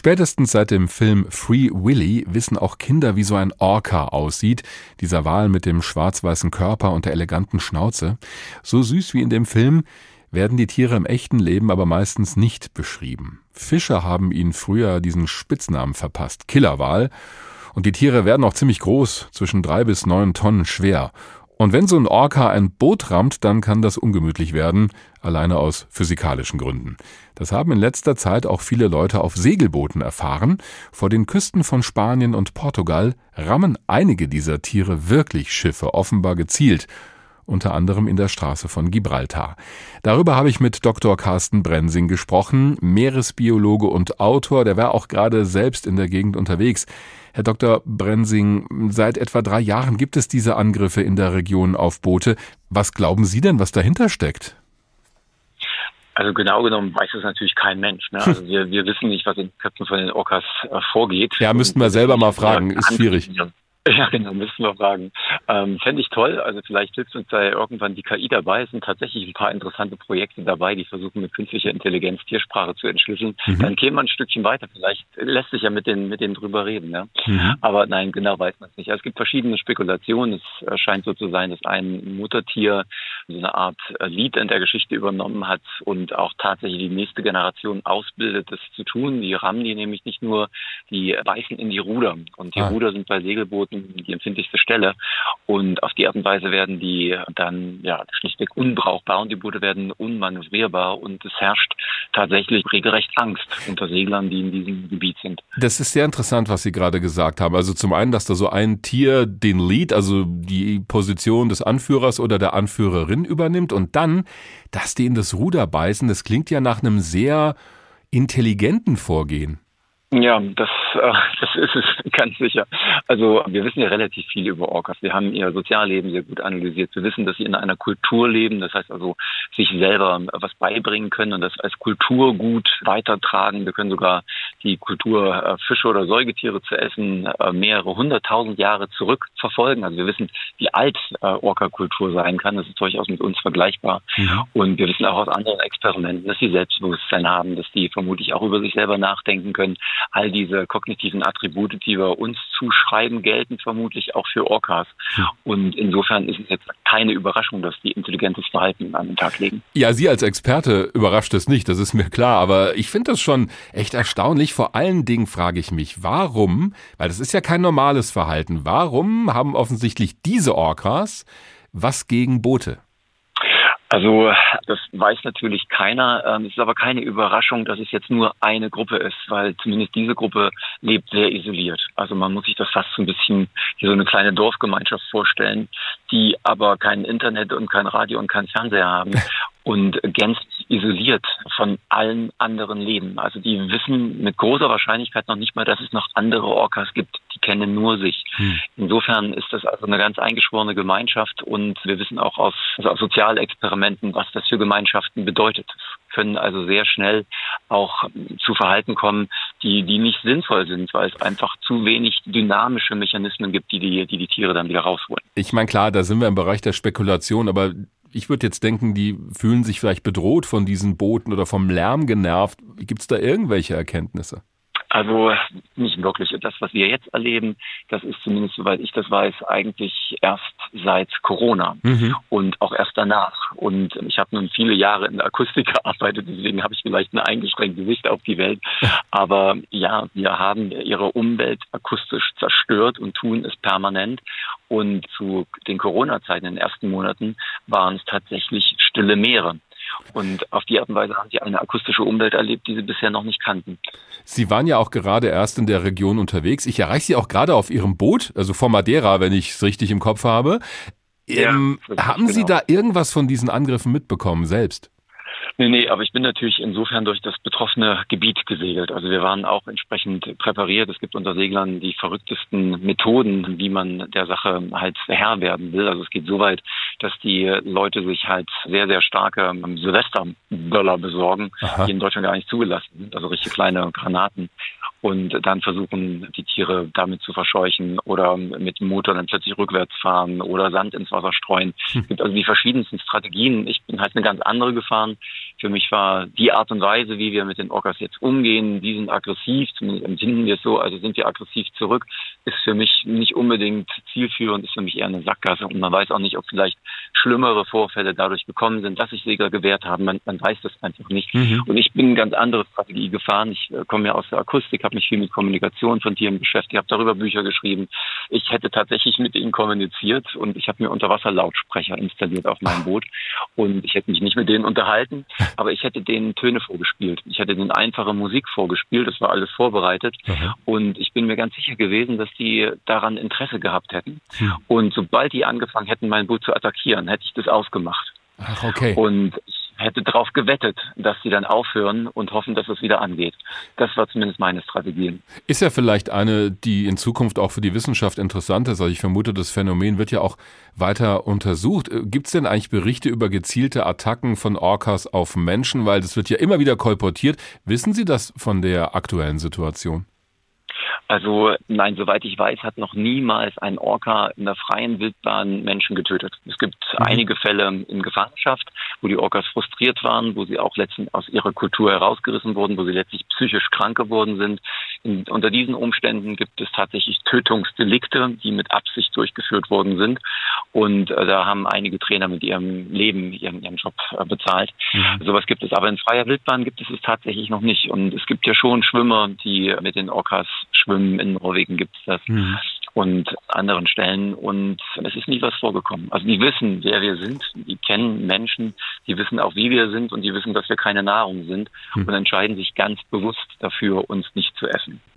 Spätestens seit dem Film Free Willy wissen auch Kinder, wie so ein Orca aussieht, dieser Wal mit dem schwarz-weißen Körper und der eleganten Schnauze. So süß wie in dem Film werden die Tiere im echten Leben aber meistens nicht beschrieben. Fischer haben ihnen früher diesen Spitznamen verpasst, Killerwal, und die Tiere werden auch ziemlich groß, zwischen drei bis neun Tonnen schwer. Und wenn so ein Orca ein Boot rammt, dann kann das ungemütlich werden, alleine aus physikalischen Gründen. Das haben in letzter Zeit auch viele Leute auf Segelbooten erfahren. Vor den Küsten von Spanien und Portugal rammen einige dieser Tiere wirklich Schiffe, offenbar gezielt unter anderem in der Straße von Gibraltar. Darüber habe ich mit Dr. Carsten Brensing gesprochen, Meeresbiologe und Autor, der war auch gerade selbst in der Gegend unterwegs. Herr Dr. Brensing, seit etwa drei Jahren gibt es diese Angriffe in der Region auf Boote. Was glauben Sie denn, was dahinter steckt? Also genau genommen weiß es natürlich kein Mensch. Ne? Also wir, wir wissen nicht, was in den Köpfen von den Orcas äh, vorgeht. Ja, müssten wir selber mal fragen, ist schwierig. Ja, genau, müssen wir fragen. Ähm, Fände ich toll. Also vielleicht hilft uns da irgendwann die KI dabei. Es sind tatsächlich ein paar interessante Projekte dabei, die versuchen mit künstlicher Intelligenz Tiersprache zu entschlüsseln. Mhm. Dann käme man ein Stückchen weiter. Vielleicht lässt sich ja mit denen, mit denen drüber reden. Ja? Mhm. Aber nein, genau weiß man es nicht. Also es gibt verschiedene Spekulationen. Es scheint so zu sein, dass ein Muttertier so eine Art Lied in der Geschichte übernommen hat und auch tatsächlich die nächste Generation ausbildet, das zu tun. Die rammen die nämlich nicht nur, die beißen in die Ruder. Und die ah. Ruder sind bei Segelbooten die empfindlichste Stelle. Und auf die Art und Weise werden die dann ja schlichtweg unbrauchbar und die Boote werden unmanövrierbar und es herrscht tatsächlich regelrecht Angst unter Seglern, die in diesem Gebiet sind. Das ist sehr interessant, was Sie gerade gesagt haben. Also zum einen, dass da so ein Tier den Lead, also die Position des Anführers oder der Anführerin übernimmt und dann, dass die in das Ruder beißen, das klingt ja nach einem sehr intelligenten Vorgehen. Ja, das, äh, das ist es ganz sicher. Also wir wissen ja relativ viel über Orcas. Wir haben ihr Sozialleben sehr gut analysiert. Wir wissen, dass sie in einer Kultur leben, das heißt also sich selber was beibringen können und das als Kulturgut weitertragen. Wir können sogar die Kultur äh, Fische oder Säugetiere zu essen äh, mehrere hunderttausend Jahre zurückverfolgen. Also wir wissen, wie alt äh, Orca-Kultur sein kann. Das ist durchaus mit uns vergleichbar. Ja. Und wir wissen auch aus anderen Experimenten, dass sie Selbstbewusstsein haben, dass die vermutlich auch über sich selber nachdenken können all diese kognitiven Attribute, die wir uns zuschreiben, gelten vermutlich auch für Orcas. Und insofern ist es jetzt keine Überraschung, dass die intelligentes Verhalten an den Tag legen. Ja, Sie als Experte überrascht es nicht, das ist mir klar. Aber ich finde das schon echt erstaunlich. Vor allen Dingen frage ich mich, warum, weil das ist ja kein normales Verhalten, warum haben offensichtlich diese Orcas was gegen Boote? Also das weiß natürlich keiner. Ähm, es ist aber keine Überraschung, dass es jetzt nur eine Gruppe ist, weil zumindest diese Gruppe lebt sehr isoliert. Also man muss sich das fast so ein bisschen wie so eine kleine Dorfgemeinschaft vorstellen, die aber kein Internet und kein Radio und kein Fernseher haben und gänzlich isoliert von allen anderen leben. Also die wissen mit großer Wahrscheinlichkeit noch nicht mal, dass es noch andere Orcas gibt. Die kennen nur sich. Hm. Insofern ist das also eine ganz eingeschworene Gemeinschaft und wir wissen auch aus, also aus Sozialexperimenten, was das für Gemeinschaften bedeutet. Es können also sehr schnell auch zu Verhalten kommen, die, die nicht sinnvoll sind, weil es einfach zu wenig dynamische Mechanismen gibt, die die, die, die Tiere dann wieder rausholen. Ich meine, klar, da sind wir im Bereich der Spekulation, aber ich würde jetzt denken, die fühlen sich vielleicht bedroht von diesen Booten oder vom Lärm genervt. Gibt es da irgendwelche Erkenntnisse? Also nicht wirklich. Das, was wir jetzt erleben, das ist zumindest, soweit ich das weiß, eigentlich erst seit Corona mhm. und auch erst danach. Und ich habe nun viele Jahre in der Akustik gearbeitet, deswegen habe ich vielleicht eine eingeschränkte Sicht auf die Welt. Aber ja, wir haben ihre Umwelt akustisch zerstört und tun es permanent. Und zu den Corona-Zeiten in den ersten Monaten waren es tatsächlich stille Meere. Und auf die Art und Weise haben sie eine akustische Umwelt erlebt, die sie bisher noch nicht kannten. Sie waren ja auch gerade erst in der Region unterwegs. Ich erreiche Sie auch gerade auf Ihrem Boot, also vor Madeira, wenn ich es richtig im Kopf habe. Ja, ähm, haben Sie genau. da irgendwas von diesen Angriffen mitbekommen selbst? Nee, nee, aber ich bin natürlich insofern durch das betroffene Gebiet gesegelt. Also wir waren auch entsprechend präpariert. Es gibt unter Seglern die verrücktesten Methoden, wie man der Sache halt Herr werden will. Also es geht so weit, dass die Leute sich halt sehr, sehr starke Silvesterböller besorgen, Aha. die in Deutschland gar nicht zugelassen sind. Also richtig kleine Granaten und dann versuchen, die Tiere damit zu verscheuchen oder mit dem Motor dann plötzlich rückwärts fahren oder Sand ins Wasser streuen. Hm. Es gibt also die verschiedensten Strategien. Ich bin halt eine ganz andere gefahren. Für mich war die Art und Weise, wie wir mit den Orcas jetzt umgehen, die sind aggressiv, zumindest empfinden wir es so, also sind wir aggressiv zurück, ist für mich nicht unbedingt zielführend, ist für mich eher eine Sackgasse und man weiß auch nicht, ob vielleicht schlimmere Vorfälle dadurch gekommen sind, dass sich Sieger gewehrt haben. Man, man weiß das einfach nicht. Mhm. Und ich bin eine ganz andere Strategie gefahren. Ich äh, komme ja aus der Akustik, habe mich viel mit Kommunikation von Tieren beschäftigt, habe darüber Bücher geschrieben. Ich hätte tatsächlich mit ihnen kommuniziert und ich habe mir Unterwasserlautsprecher installiert auf meinem Boot und ich hätte mich nicht mit denen unterhalten, aber ich hätte denen Töne vorgespielt. Ich hätte denen einfache Musik vorgespielt, das war alles vorbereitet mhm. und ich bin mir ganz sicher gewesen, dass die daran Interesse gehabt hätten. Mhm. Und sobald die angefangen hätten, mein Boot zu attackieren, hätte ich das ausgemacht. Ach, okay. Und ich hätte darauf gewettet, dass sie dann aufhören und hoffen, dass es wieder angeht. Das war zumindest meine Strategie. Ist ja vielleicht eine, die in Zukunft auch für die Wissenschaft interessant ist. Also ich vermute, das Phänomen wird ja auch weiter untersucht. Äh, Gibt es denn eigentlich Berichte über gezielte Attacken von Orcas auf Menschen? Weil das wird ja immer wieder kolportiert. Wissen Sie das von der aktuellen Situation? Also nein, soweit ich weiß, hat noch niemals ein Orca in der freien Wildbahn Menschen getötet. Es gibt mhm. einige Fälle in Gefangenschaft, wo die Orcas frustriert waren, wo sie auch letztendlich aus ihrer Kultur herausgerissen wurden, wo sie letztlich psychisch krank geworden sind. In, unter diesen Umständen gibt es tatsächlich Tötungsdelikte, die mit Absicht durchgeführt worden sind. Und äh, da haben einige Trainer mit ihrem Leben ihren, ihren Job äh, bezahlt. Mhm. Sowas gibt es. Aber in freier Wildbahn gibt es es tatsächlich noch nicht. Und es gibt ja schon Schwimmer, die mit den Orcas schwimmen. In Norwegen gibt es das. Mhm. Und anderen Stellen. Und es ist nie was vorgekommen. Also die wissen, wer wir sind. Die kennen Menschen. Die wissen auch, wie wir sind. Und die wissen, dass wir keine Nahrung sind. Mhm. Und entscheiden sich ganz bewusst dafür, uns nicht zu essen.